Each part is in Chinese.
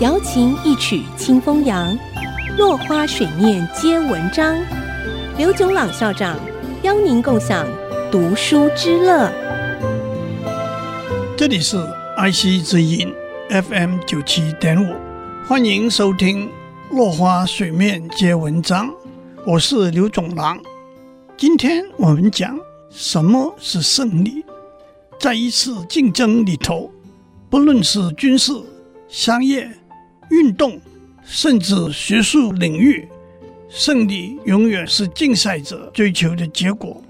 瑶琴一曲清风扬，落花水面皆文章。刘炯朗校长邀您共享读书之乐。这里是 IC 之音 FM 九七点五，欢迎收听《落花水面皆文章》，我是刘炯朗。今天我们讲什么是胜利。在一次竞争里头，不论是军事、商业、运动，甚至学术领域，胜利永远是竞赛者追求的结果。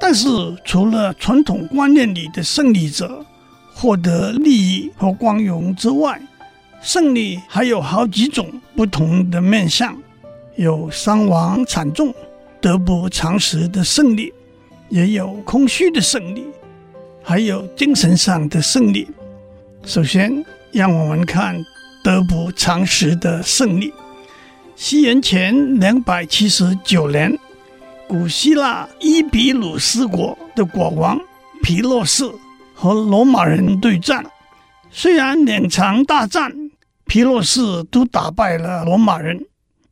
但是，除了传统观念里的胜利者获得利益和光荣之外，胜利还有好几种不同的面相：有伤亡惨重、得不偿失的胜利，也有空虚的胜利，还有精神上的胜利。首先，让我们看。得不偿失的胜利。西元前两百七十九年，古希腊伊比鲁斯国的国王皮洛士和罗马人对战。虽然两场大战，皮洛士都打败了罗马人，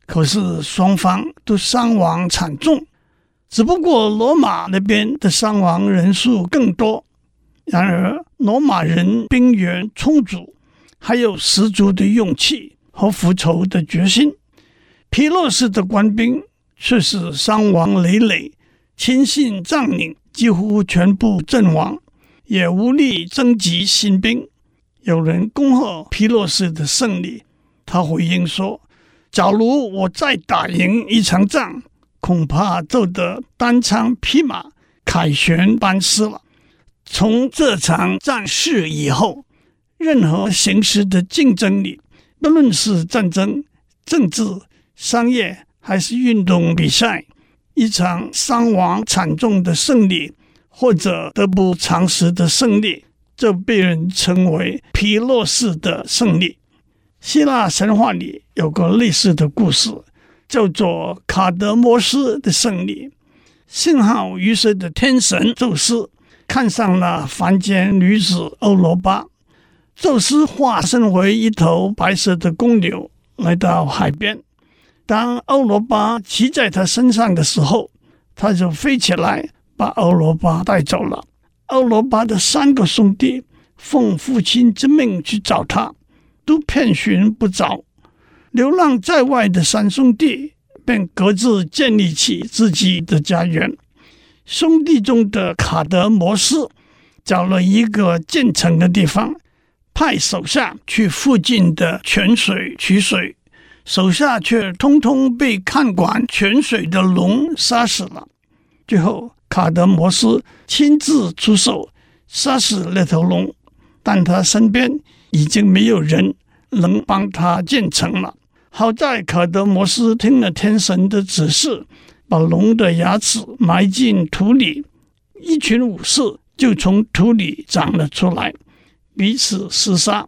可是双方都伤亡惨重。只不过罗马那边的伤亡人数更多。然而，罗马人兵源充足。还有十足的勇气和复仇的决心，皮洛士的官兵却是伤亡累累，亲信将领几乎全部阵亡，也无力征集新兵。有人恭贺皮洛士的胜利，他回应说：“假如我再打赢一场仗，恐怕就得单枪匹马凯旋班师了。”从这场战事以后。任何形式的竞争里，不论是战争、政治、商业还是运动比赛，一场伤亡惨重的胜利或者得不偿失的胜利，就被人称为皮洛士的胜利。希腊神话里有个类似的故事，叫做卡德摩斯的胜利。信号鱼蛇的天神宙斯看上了凡间女子欧罗巴。宙斯化身为一头白色的公牛，来到海边。当欧罗巴骑在他身上的时候，他就飞起来，把欧罗巴带走了。欧罗巴的三个兄弟奉父亲之命去找他，都遍寻不着。流浪在外的三兄弟便各自建立起自己的家园。兄弟中的卡德摩斯找了一个建城的地方。派手下去附近的泉水取水，手下却通通被看管泉水的龙杀死了。最后，卡德摩斯亲自出手杀死那头龙，但他身边已经没有人能帮他建城了。好在卡德摩斯听了天神的指示，把龙的牙齿埋进土里，一群武士就从土里长了出来。彼此厮杀，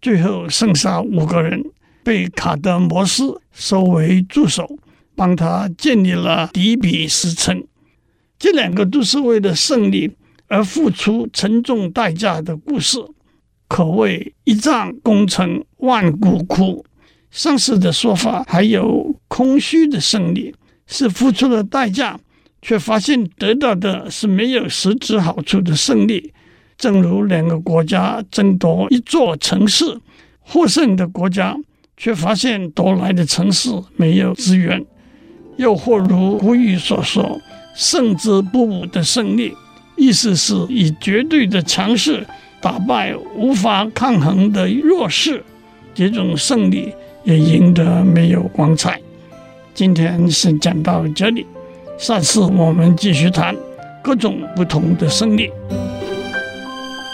最后剩下五个人被卡德摩斯收为助手，帮他建立了底比斯城。这两个都是为了胜利而付出沉重代价的故事，可谓一战功成万骨枯。上次的说法还有空虚的胜利，是付出了代价，却发现得到的是没有实质好处的胜利。正如两个国家争夺一座城市，获胜的国家却发现夺来的城市没有资源；又或如古语所说“胜之不武”的胜利，意思是以绝对的强势打败无法抗衡的弱势，这种胜利也赢得没有光彩。今天先讲到这里，下次我们继续谈各种不同的胜利。